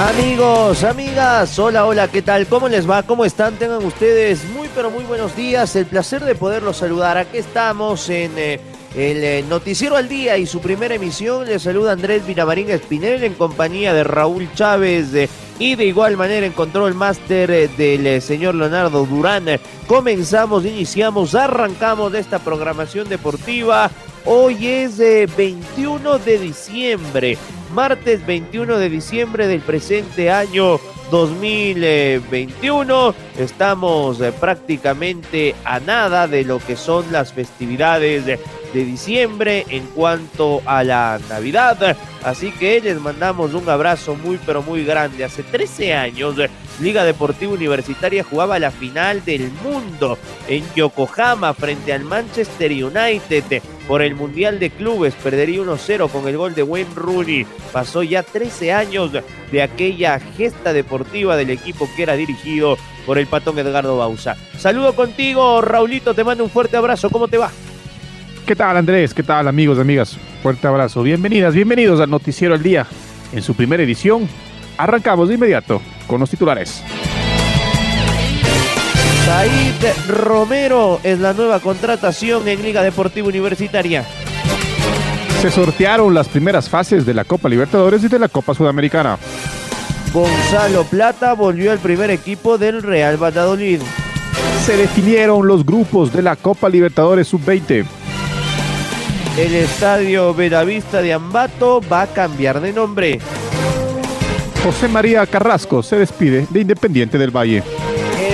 Amigos, amigas, hola, hola, ¿qué tal? ¿Cómo les va? ¿Cómo están? Tengan ustedes muy, pero muy buenos días. El placer de poderlos saludar. Aquí estamos en eh, el eh, Noticiero al Día y su primera emisión. Les saluda Andrés Vinamarín Espinel en compañía de Raúl Chávez. Eh, y de igual manera encontró el máster del señor Leonardo Durán. Comenzamos, iniciamos, arrancamos de esta programación deportiva. Hoy es 21 de diciembre martes 21 de diciembre del presente año 2021. Estamos eh, prácticamente a nada de lo que son las festividades de, diciembre en cuanto a la Navidad. Así que les mandamos un abrazo muy pero muy grande. Hace 13 años Liga Deportiva Universitaria jugaba la final del mundo en Yokohama frente al Manchester United por el Mundial de Clubes. Perdería 1-0 con el gol de Wayne Rooney. Pasó ya 13 años de aquella gesta deportiva del equipo que era dirigido por el patón Edgardo Bausa. Saludo contigo, Raulito, te mando un fuerte abrazo. ¿Cómo te va? ¿Qué tal, Andrés? ¿Qué tal, amigos, amigas? Fuerte abrazo. Bienvenidas, bienvenidos al Noticiero al Día. En su primera edición, arrancamos de inmediato con los titulares. Said Romero es la nueva contratación en Liga Deportiva Universitaria. Se sortearon las primeras fases de la Copa Libertadores y de la Copa Sudamericana. Gonzalo Plata volvió al primer equipo del Real Valladolid. Se definieron los grupos de la Copa Libertadores Sub-20. El estadio Bellavista de Ambato va a cambiar de nombre. José María Carrasco se despide de Independiente del Valle.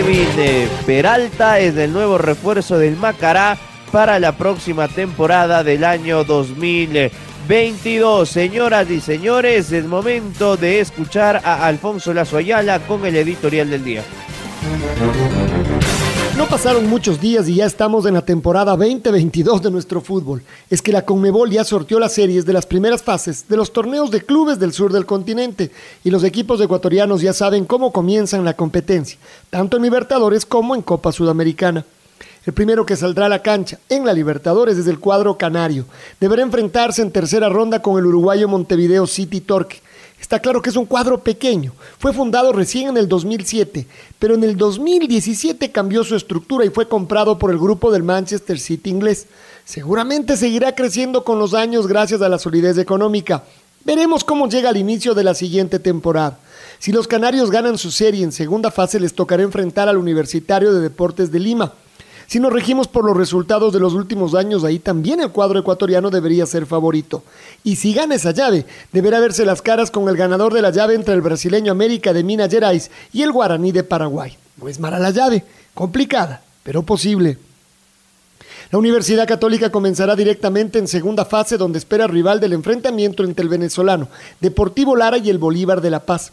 Eh, Peralta es el nuevo refuerzo del Macará para la próxima temporada del año 2022. Señoras y señores, es momento de escuchar a Alfonso Lazo Ayala con el editorial del día. No pasaron muchos días y ya estamos en la temporada 2022 de nuestro fútbol. Es que la Conmebol ya sortió las series de las primeras fases de los torneos de clubes del sur del continente y los equipos ecuatorianos ya saben cómo comienzan la competencia, tanto en Libertadores como en Copa Sudamericana. El primero que saldrá a la cancha en la Libertadores es el cuadro canario. Deberá enfrentarse en tercera ronda con el uruguayo Montevideo City Torque Está claro que es un cuadro pequeño. Fue fundado recién en el 2007, pero en el 2017 cambió su estructura y fue comprado por el grupo del Manchester City inglés. Seguramente seguirá creciendo con los años gracias a la solidez económica. Veremos cómo llega al inicio de la siguiente temporada. Si los canarios ganan su serie en segunda fase les tocará enfrentar al Universitario de Deportes de Lima. Si nos regimos por los resultados de los últimos años, ahí también el cuadro ecuatoriano debería ser favorito. Y si gana esa llave, deberá verse las caras con el ganador de la llave entre el brasileño América de Minas Gerais y el guaraní de Paraguay. No es mala la llave, complicada, pero posible. La Universidad Católica comenzará directamente en segunda fase donde espera rival del enfrentamiento entre el venezolano Deportivo Lara y el Bolívar de La Paz.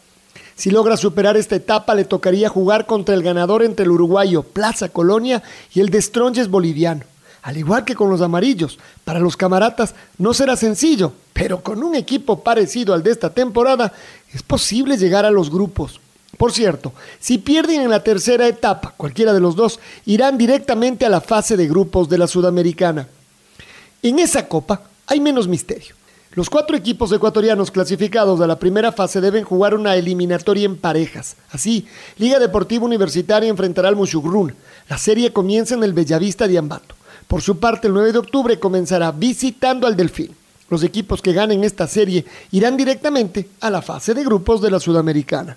Si logra superar esta etapa, le tocaría jugar contra el ganador entre el uruguayo Plaza Colonia y el de Stronges boliviano. Al igual que con los amarillos, para los camaratas no será sencillo, pero con un equipo parecido al de esta temporada es posible llegar a los grupos. Por cierto, si pierden en la tercera etapa, cualquiera de los dos, irán directamente a la fase de grupos de la Sudamericana. En esa copa hay menos misterio. Los cuatro equipos ecuatorianos clasificados a la primera fase deben jugar una eliminatoria en parejas. Así, Liga Deportiva Universitaria enfrentará al Mushugrun. La serie comienza en el Bellavista de Ambato. Por su parte, el 9 de octubre comenzará visitando al Delfín. Los equipos que ganen esta serie irán directamente a la fase de grupos de la Sudamericana.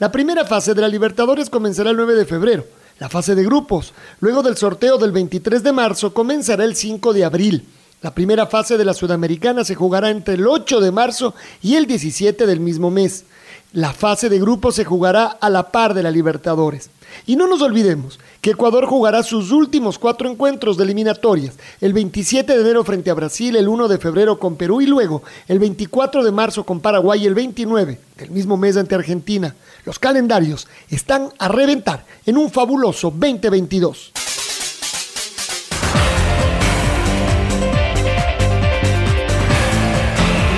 La primera fase de la Libertadores comenzará el 9 de febrero. La fase de grupos, luego del sorteo del 23 de marzo, comenzará el 5 de abril. La primera fase de la Sudamericana se jugará entre el 8 de marzo y el 17 del mismo mes. La fase de grupos se jugará a la par de la Libertadores. Y no nos olvidemos que Ecuador jugará sus últimos cuatro encuentros de eliminatorias, el 27 de enero frente a Brasil, el 1 de febrero con Perú y luego el 24 de marzo con Paraguay y el 29 del mismo mes ante Argentina. Los calendarios están a reventar en un fabuloso 2022.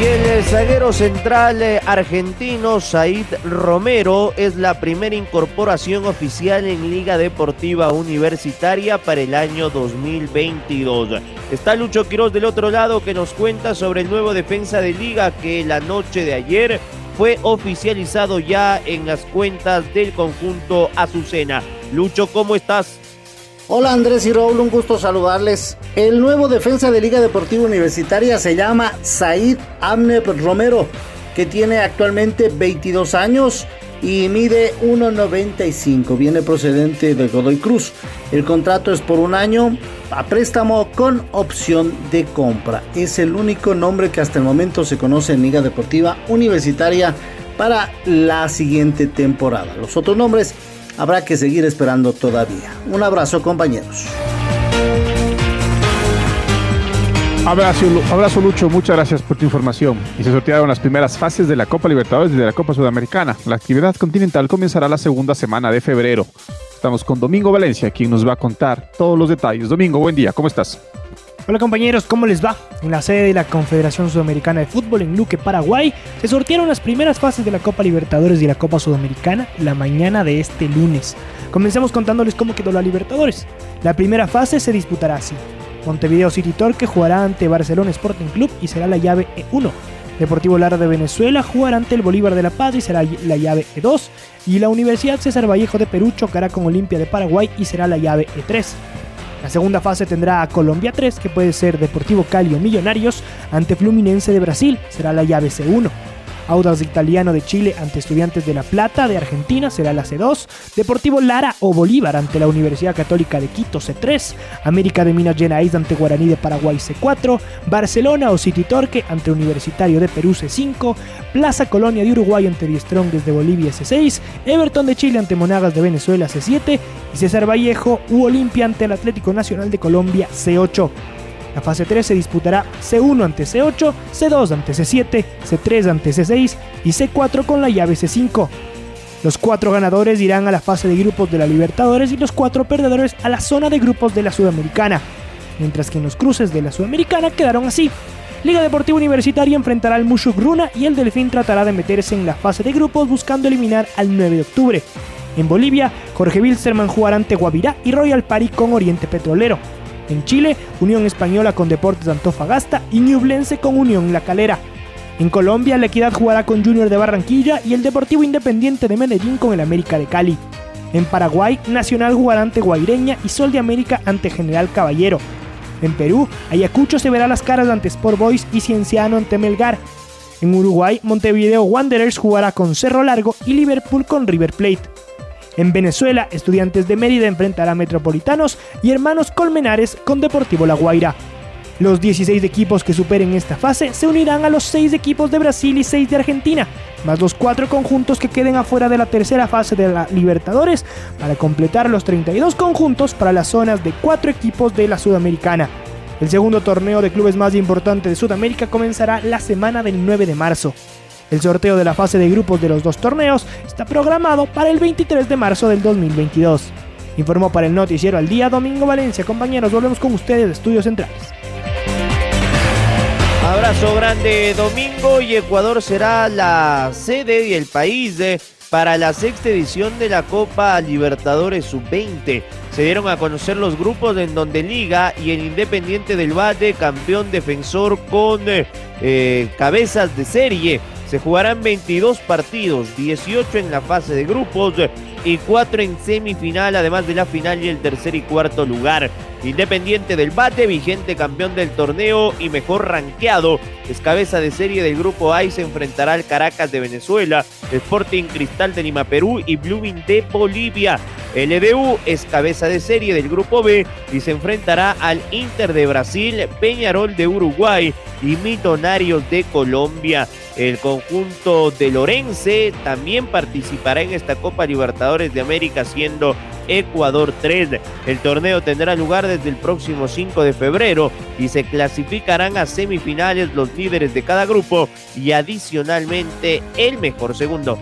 Y el zaguero central eh, argentino Said Romero es la primera incorporación oficial en Liga Deportiva Universitaria para el año 2022. Está Lucho Quiroz del otro lado que nos cuenta sobre el nuevo defensa de Liga que la noche de ayer fue oficializado ya en las cuentas del conjunto Azucena. Lucho, ¿cómo estás? Hola Andrés y Raúl, un gusto saludarles. El nuevo defensa de Liga Deportiva Universitaria se llama Said Amneb Romero, que tiene actualmente 22 años y mide 1,95. Viene procedente de Godoy Cruz. El contrato es por un año a préstamo con opción de compra. Es el único nombre que hasta el momento se conoce en Liga Deportiva Universitaria para la siguiente temporada. Los otros nombres habrá que seguir esperando todavía. Un abrazo compañeros. Abrazo, abrazo Lucho, muchas gracias por tu información. Y se sortearon las primeras fases de la Copa Libertadores y de la Copa Sudamericana. La actividad continental comenzará la segunda semana de febrero. Estamos con Domingo Valencia, quien nos va a contar todos los detalles. Domingo, buen día, ¿cómo estás? Hola compañeros, ¿cómo les va? En la sede de la Confederación Sudamericana de Fútbol en Luque, Paraguay, se sortearon las primeras fases de la Copa Libertadores y la Copa Sudamericana la mañana de este lunes. Comencemos contándoles cómo quedó la Libertadores. La primera fase se disputará así. Montevideo City Torque jugará ante Barcelona Sporting Club y será la llave E1. Deportivo Lara de Venezuela jugará ante el Bolívar de La Paz y será la llave E2. Y la Universidad César Vallejo de Perú chocará con Olimpia de Paraguay y será la llave E3. La segunda fase tendrá a Colombia 3, que puede ser Deportivo Cali o Millonarios, ante Fluminense de Brasil, será la llave C1. Audax Italiano de Chile ante Estudiantes de La Plata de Argentina será la C2, Deportivo Lara o Bolívar ante la Universidad Católica de Quito C3, América de Minas Gerais ante Guaraní de Paraguay C4, Barcelona o City Torque ante Universitario de Perú C5, Plaza Colonia de Uruguay ante Die Strong desde Bolivia C6, Everton de Chile ante Monagas de Venezuela C7 y César Vallejo u Olimpia ante el Atlético Nacional de Colombia C8. La fase 3 se disputará C1 ante C8, C2 ante C7, C3 ante C6 y C4 con la llave C5. Los cuatro ganadores irán a la fase de grupos de la Libertadores y los cuatro perdedores a la zona de grupos de la Sudamericana, mientras que en los cruces de la Sudamericana quedaron así. Liga Deportiva Universitaria enfrentará al Mushuk Runa y el Delfín tratará de meterse en la fase de grupos buscando eliminar al 9 de octubre. En Bolivia, Jorge Wilstermann jugará ante Guavirá y Royal Party con Oriente Petrolero. En Chile, Unión Española con Deportes de Antofagasta y Ñublense con Unión La Calera. En Colombia, La Equidad jugará con Junior de Barranquilla y el Deportivo Independiente de Medellín con el América de Cali. En Paraguay, Nacional jugará ante Guaireña y Sol de América ante General Caballero. En Perú, Ayacucho se verá las caras ante Sport Boys y Cienciano ante Melgar. En Uruguay, Montevideo Wanderers jugará con Cerro Largo y Liverpool con River Plate. En Venezuela, Estudiantes de Mérida enfrentará a Metropolitanos y Hermanos Colmenares con Deportivo La Guaira. Los 16 equipos que superen esta fase se unirán a los 6 equipos de Brasil y 6 de Argentina, más los 4 conjuntos que queden afuera de la tercera fase de la Libertadores, para completar los 32 conjuntos para las zonas de 4 equipos de la Sudamericana. El segundo torneo de clubes más importante de Sudamérica comenzará la semana del 9 de marzo. El sorteo de la fase de grupos de los dos torneos está programado para el 23 de marzo del 2022. Informó para el Noticiero al Día Domingo Valencia. Compañeros, volvemos con ustedes de Estudios Centrales. Abrazo grande Domingo y Ecuador será la sede y el país de, para la sexta edición de la Copa Libertadores Sub-20. Se dieron a conocer los grupos en donde Liga y el Independiente del Valle, campeón defensor con eh, cabezas de serie. Se jugarán 22 partidos, 18 en la fase de grupos, y cuatro en semifinal, además de la final y el tercer y cuarto lugar. Independiente del bate, vigente campeón del torneo y mejor rankeado, es cabeza de serie del grupo A y se enfrentará al Caracas de Venezuela, Sporting Cristal de Lima Perú y Blooming de Bolivia. El EDU es cabeza de serie del grupo B y se enfrentará al Inter de Brasil, Peñarol de Uruguay y Millonarios de Colombia. El conjunto de Lorense también participará en esta Copa Libertadores de América siendo Ecuador 3. El torneo tendrá lugar desde el próximo 5 de febrero y se clasificarán a semifinales los líderes de cada grupo y adicionalmente el mejor segundo.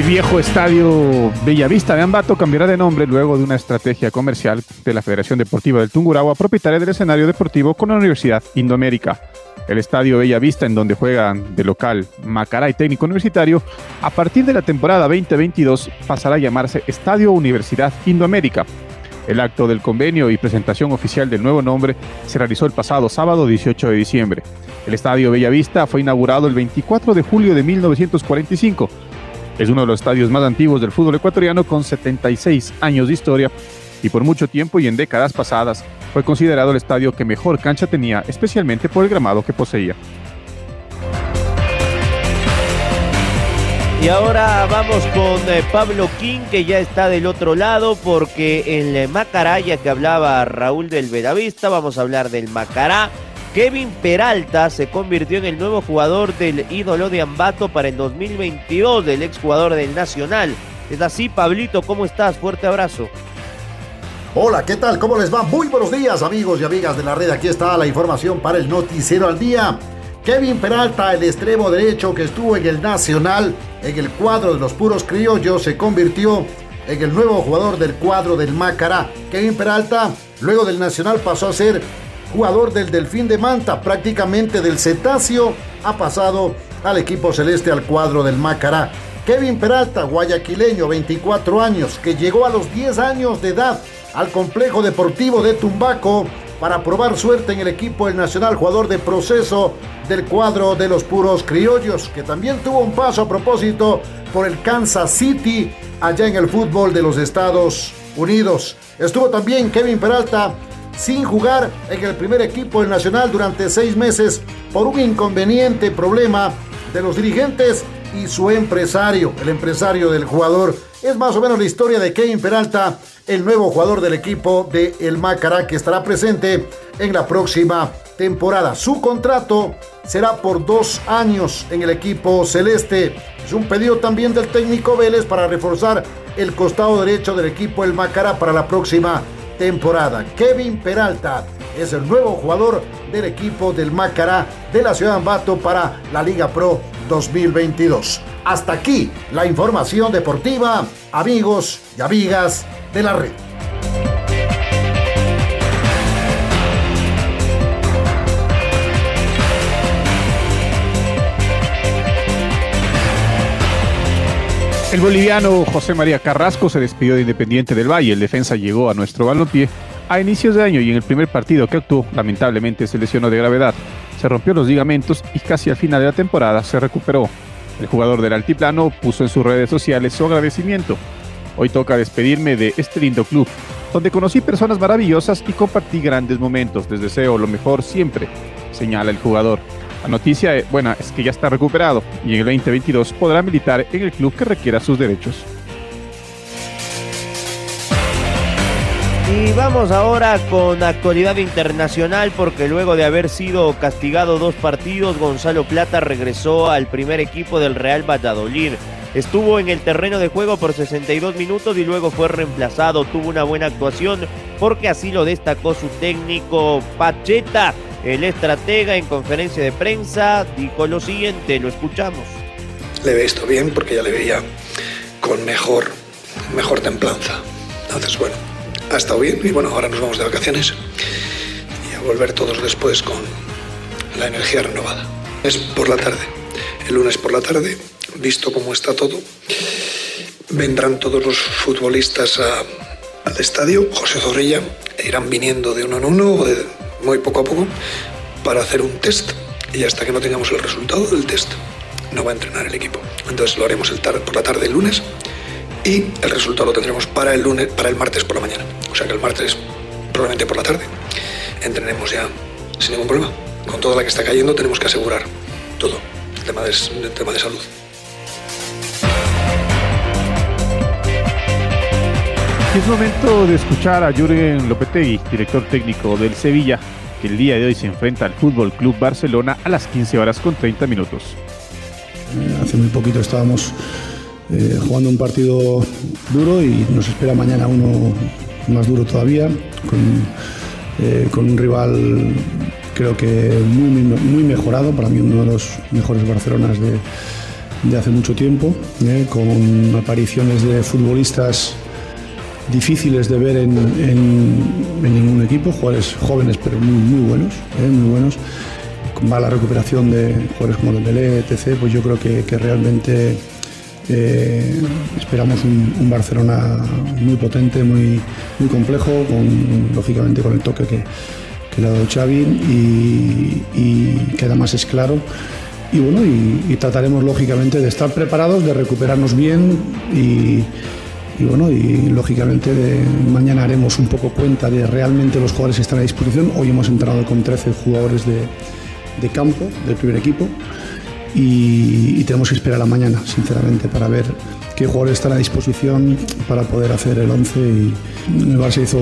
El viejo estadio Bellavista de Ambato cambiará de nombre luego de una estrategia comercial de la Federación Deportiva del Tungurahua, propietaria del escenario deportivo con la Universidad Indoamérica. El estadio Bellavista, en donde juegan de local Macará y Técnico Universitario, a partir de la temporada 2022 pasará a llamarse Estadio Universidad Indoamérica. El acto del convenio y presentación oficial del nuevo nombre se realizó el pasado sábado 18 de diciembre. El estadio Bellavista fue inaugurado el 24 de julio de 1945 es uno de los estadios más antiguos del fútbol ecuatoriano con 76 años de historia y por mucho tiempo y en décadas pasadas fue considerado el estadio que mejor cancha tenía, especialmente por el gramado que poseía. Y ahora vamos con eh, Pablo King, que ya está del otro lado, porque en el Macará, ya que hablaba Raúl del Veravista, vamos a hablar del Macará. Kevin Peralta se convirtió en el nuevo jugador del ídolo de Ambato para el 2022, del exjugador del Nacional. Es así, Pablito, ¿cómo estás? Fuerte abrazo. Hola, ¿qué tal? ¿Cómo les va? Muy buenos días, amigos y amigas de la red. Aquí está la información para el Noticiero al Día. Kevin Peralta, el extremo derecho que estuvo en el Nacional, en el cuadro de los puros criollos, se convirtió en el nuevo jugador del cuadro del Macará. Kevin Peralta, luego del Nacional, pasó a ser jugador del Delfín de Manta, prácticamente del cetáceo, ha pasado al equipo celeste al cuadro del Macará. Kevin Peralta, guayaquileño, 24 años, que llegó a los 10 años de edad al complejo deportivo de Tumbaco para probar suerte en el equipo del Nacional, jugador de proceso del cuadro de los puros criollos, que también tuvo un paso a propósito por el Kansas City, allá en el fútbol de los Estados Unidos. Estuvo también Kevin Peralta sin jugar en el primer equipo del Nacional durante seis meses por un inconveniente problema de los dirigentes y su empresario, el empresario del jugador. Es más o menos la historia de Kevin Peralta, el nuevo jugador del equipo de El Macará que estará presente en la próxima temporada. Su contrato será por dos años en el equipo celeste. Es un pedido también del técnico Vélez para reforzar el costado derecho del equipo El Macará para la próxima temporada. Kevin Peralta es el nuevo jugador del equipo del Macará de la ciudad de Ambato para la Liga Pro 2022. Hasta aquí la información deportiva, amigos y amigas de la red. El boliviano José María Carrasco se despidió de Independiente del Valle. El defensa llegó a nuestro balompié a inicios de año y en el primer partido que actuó, lamentablemente se lesionó de gravedad. Se rompió los ligamentos y casi al final de la temporada se recuperó. El jugador del Altiplano puso en sus redes sociales su agradecimiento. Hoy toca despedirme de este lindo club, donde conocí personas maravillosas y compartí grandes momentos. Les deseo lo mejor siempre, señala el jugador. La noticia eh, buena es que ya está recuperado y en el 2022 podrá militar en el club que requiera sus derechos. Y vamos ahora con actualidad internacional porque luego de haber sido castigado dos partidos, Gonzalo Plata regresó al primer equipo del Real Valladolid. Estuvo en el terreno de juego por 62 minutos y luego fue reemplazado. Tuvo una buena actuación porque así lo destacó su técnico Pacheta. El estratega en conferencia de prensa dijo lo siguiente, lo escuchamos. Le he visto bien porque ya le veía con mejor, mejor templanza. Entonces, bueno, ha estado bien y bueno, ahora nos vamos de vacaciones y a volver todos después con la energía renovada. Es por la tarde, el lunes por la tarde, visto cómo está todo, vendrán todos los futbolistas al estadio, José Zorrilla, e irán viniendo de uno en uno o de muy poco a poco para hacer un test y hasta que no tengamos el resultado del test no va a entrenar el equipo. Entonces lo haremos el por la tarde el lunes y el resultado lo tendremos para el lunes, para el martes por la mañana. O sea que el martes probablemente por la tarde entrenemos ya sin ningún problema. Con toda la que está cayendo tenemos que asegurar todo, el tema de, el tema de salud. Es momento de escuchar a Jürgen Lopetegui, director técnico del Sevilla, que el día de hoy se enfrenta al Fútbol Club Barcelona a las 15 horas con 30 minutos. Eh, hace muy poquito estábamos eh, jugando un partido duro y nos espera mañana uno más duro todavía, con, eh, un rival creo que muy, muy mejorado, para mí uno de los mejores Barcelonas de hace mucho tiempo, con apariciones de futbolistas difíciles de ver en, ningún equipo, jugadores jóvenes pero muy, buenos, ¿eh? muy buenos, con mala recuperación de jugadores como Dembélé, etc., pues yo creo que, realmente eh, esperamos un, Barcelona muy potente, muy, complejo, lógicamente con el toque que, le ha dado Xavi y, y que además es claro. Y bueno, y trataremos lógicamente de estar preparados, de recuperarnos bien y, y bueno, y lógicamente mañana haremos un poco cuenta de realmente los jugadores que están a disposición. Hoy hemos entrado con 13 jugadores de, campo del primer equipo y, tenemos que esperar a la mañana, sinceramente, para ver qué jugadores están a disposición para poder hacer el 11 y el Barça hizo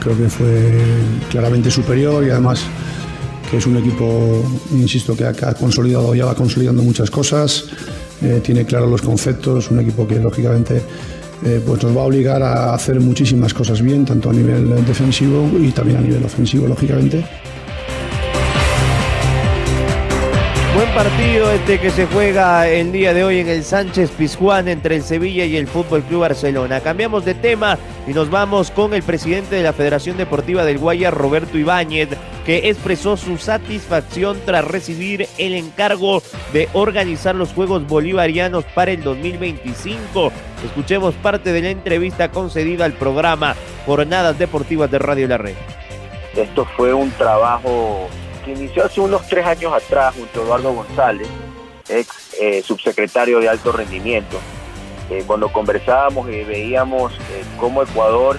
creo que fue claramente superior y además que es un equipo, insisto, que ha, consolidado, ya va consolidando muchas cosas, eh, tiene claros los conceptos, un equipo que lógicamente eh, pues nos va a obligar a hacer muchísimas cosas bien, tanto a nivel defensivo y también a nivel ofensivo, lógicamente. Buen partido este que se juega el día de hoy en el Sánchez Pizjuán entre el Sevilla y el Fútbol Club Barcelona. Cambiamos de tema y nos vamos con el presidente de la Federación Deportiva del Guaya, Roberto Ibáñez, que expresó su satisfacción tras recibir el encargo de organizar los Juegos Bolivarianos para el 2025. Escuchemos parte de la entrevista concedida al programa Jornadas Deportivas de Radio La Red. Esto fue un trabajo que inició hace unos tres años atrás junto a Eduardo González, ex eh, subsecretario de alto rendimiento. Eh, cuando conversábamos y veíamos eh, cómo Ecuador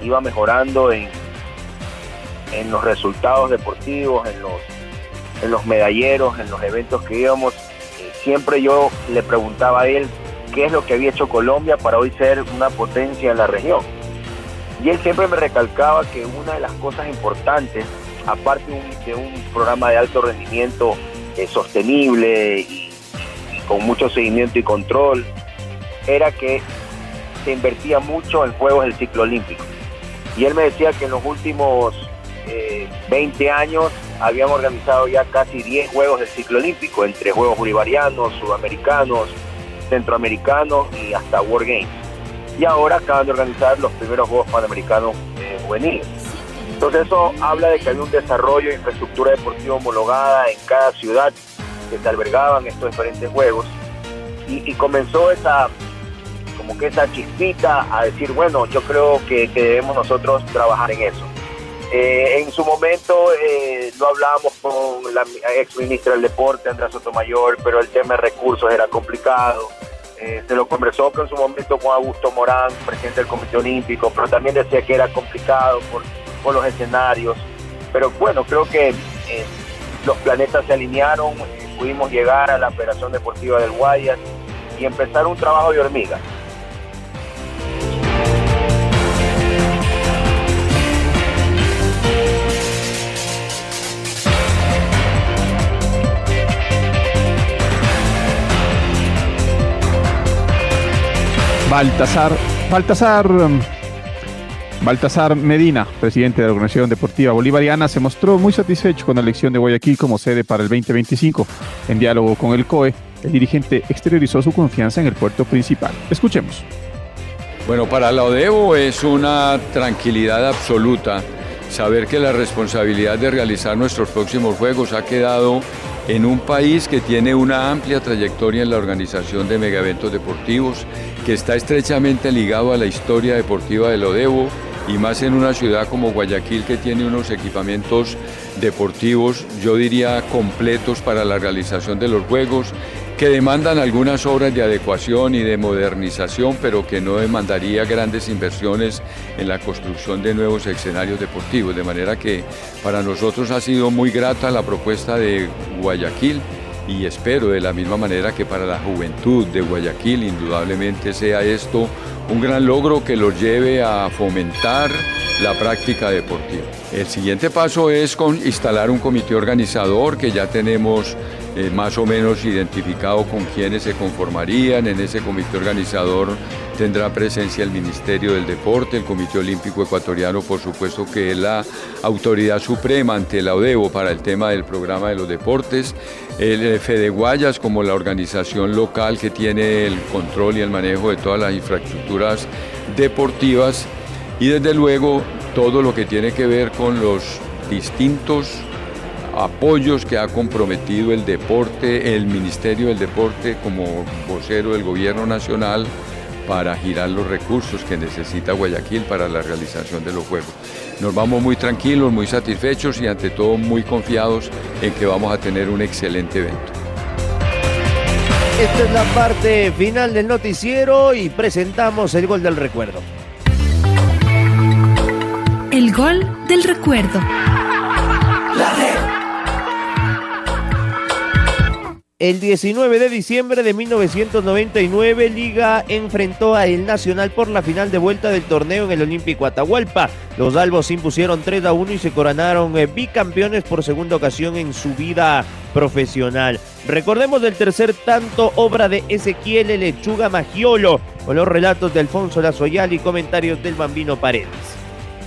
iba mejorando en en los resultados deportivos, en los, en los medalleros, en los eventos que íbamos, eh, siempre yo le preguntaba a él qué es lo que había hecho Colombia para hoy ser una potencia en la región. Y él siempre me recalcaba que una de las cosas importantes, aparte de un, programa de alto rendimiento eh, sostenible y, con mucho seguimiento y control, era que se invertía mucho en juegos del ciclo olímpico. Y él me decía que en los últimos 20 años habíamos organizado ya casi 10 Juegos del ciclo olímpico, entre Juegos Bolivarianos, Sudamericanos, Centroamericanos y hasta World Games. Y ahora acaban de organizar los primeros Juegos Panamericanos juveniles. Entonces eso habla de que hay un desarrollo de infraestructura deportiva homologada en cada ciudad que se albergaban estos diferentes juegos. Y, comenzó esa, como que esa chispita a decir, bueno, yo creo que debemos nosotros trabajar en eso. Eh, en su momento eh, lo hablábamos con la ex ministra del Deporte, Andrea Sotomayor, pero el tema de recursos era complicado. Eh, se lo conversó en su momento con Augusto Morán, presidente del Comité Olímpico, pero también decía que era complicado por, por los escenarios. Pero bueno, creo que los planetas se alinearon, pudimos llegar a la Operación Deportiva del Guayas y empezar un trabajo de hormiga. Baltasar, Baltasar, Baltasar Medina, presidente de la Organización Deportiva Bolivariana, se mostró muy satisfecho con la elección de Guayaquil como sede para el 2025. En diálogo con el COE, el dirigente exteriorizó su confianza en el puerto principal. Escuchemos. Bueno, para la ODEVO es una tranquilidad absoluta saber que la responsabilidad de realizar nuestros próximos Juegos ha quedado en un país que tiene una amplia trayectoria en la organización de eventos deportivos, que está estrechamente ligado a la historia deportiva del Odevo, y más en una ciudad como Guayaquil que tiene unos equipamientos deportivos, yo diría completos para la realización de los juegos, que demandan algunas obras de adecuación y de modernización, pero que no demandaría grandes inversiones en la construcción de nuevos escenarios deportivos. De manera que para nosotros ha sido muy grata la propuesta de Guayaquil y espero de la misma manera que para la juventud de Guayaquil indudablemente sea esto un gran logro que los lleve a fomentar la práctica deportiva. El siguiente paso es con instalar un comité organizador que ya tenemos eh, más o menos identificado con quienes se conformarían. En ese comité organizador tendrá presencia el Ministerio del Deporte, el Comité Olímpico Ecuatoriano, por supuesto que es la autoridad suprema ante la ODEVO para el tema del programa de los deportes, el Fede Guayas como la organización local que tiene el control y el manejo de todas las infraestructuras deportivas y desde luego todo lo que tiene que ver con los distintos apoyos que ha comprometido el deporte, el Ministerio del Deporte como vocero del Gobierno Nacional para girar los recursos que necesita Guayaquil para la realización de los Juegos. Nos vamos muy tranquilos, muy satisfechos y ante todo muy confiados en que vamos a tener un excelente evento. Esta es la parte final del noticiero y presentamos el gol del recuerdo. El gol del recuerdo. El 19 de diciembre de 1999, Liga enfrentó a El Nacional por la final de vuelta del torneo en el Olímpico Atahualpa. Los albos impusieron 3 a 1 y se coronaron eh, bicampeones por segunda ocasión en su vida profesional. Recordemos del tercer tanto, obra de Ezequiel Lechuga Magiolo, con los relatos de Alfonso Lazoyal y comentarios del Bambino Paredes.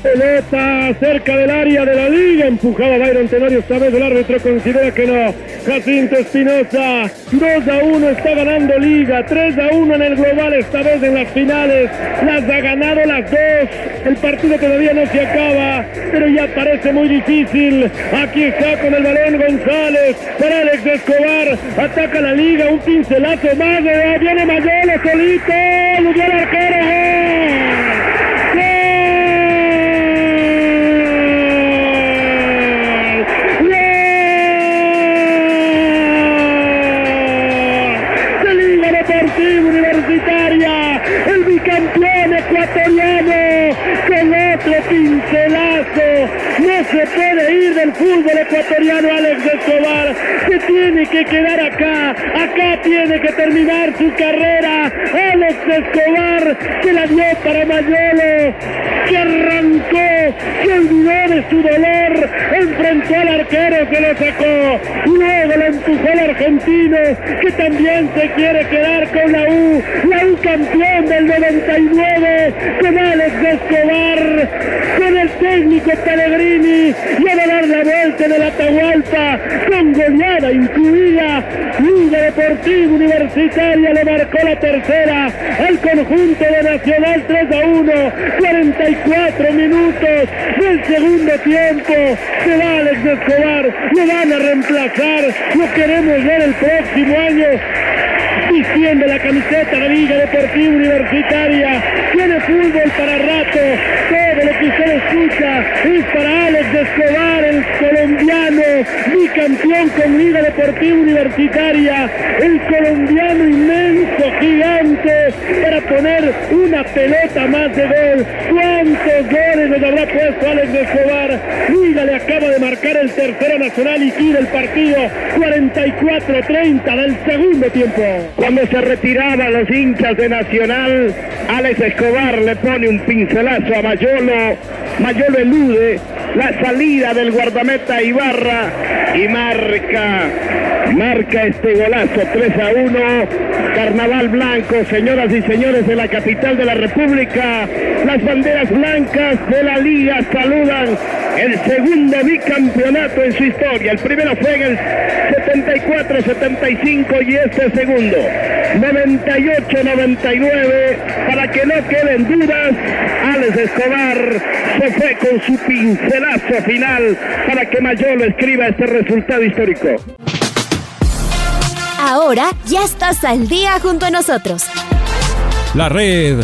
Pelota cerca del área de la liga, empujada Byron Tenorio, esta vez el árbitro considera que no. Jacinto Espinosa, 2 a 1 está ganando liga, 3 a 1 en el global, esta vez en las finales, las ha ganado las dos. El partido todavía no se acaba, pero ya parece muy difícil. Aquí está con el balón González, para Alex Escobar, ataca la liga, un pincelazo más, viene Mayolo solito, el arquero, carrera. Alex Escobar se la dio para Mayolo, que arrancó, se olvidó de su dolor, enfrentó al arquero que lo sacó, al argentino, que también se quiere quedar con la U, la U campeón del 99, con Alex Escobar, con el técnico Pellegrini, y a dar la vuelta en el Atahualpa, con goleada incluida, Liga Deportiva Universitaria le marcó la tercera al conjunto de Nacional 3 a 1, 44 minutos del segundo tiempo, se va Alex Escobar, lo van a reemplazar, lo queremos ver el próximo año vistiendo la camiseta de Liga Deportiva Universitaria. Tiene fútbol para rato. Todo lo que usted escucha es para Alex Escobar, el colombiano, bicampeón con Liga Deportiva Universitaria. El colombiano inmenso, gigante, para poner una pelota más de gol. ¿Cuántos goles le habrá puesto Alex Escobar? Liga le acaba de marcar el tercero nacional y tira el partido 44-30 del segundo tiempo. Cuando se retiraba los hinchas de Nacional, Alex Escobar le pone un pincelazo a Mayolo. Mayolo elude la salida del guardameta Ibarra y marca, marca este golazo 3 a 1. Carnaval blanco, señoras y señores de la capital de la República. Las banderas blancas de la liga saludan el segundo bicampeonato en su historia. El primero fue en el 74-75 y este segundo. 98-99, para que no queden dudas, Alex Escobar se fue con su pincelazo final para que Mayolo escriba este resultado histórico. Ahora ya estás al día junto a nosotros. La red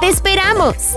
¡Te esperamos!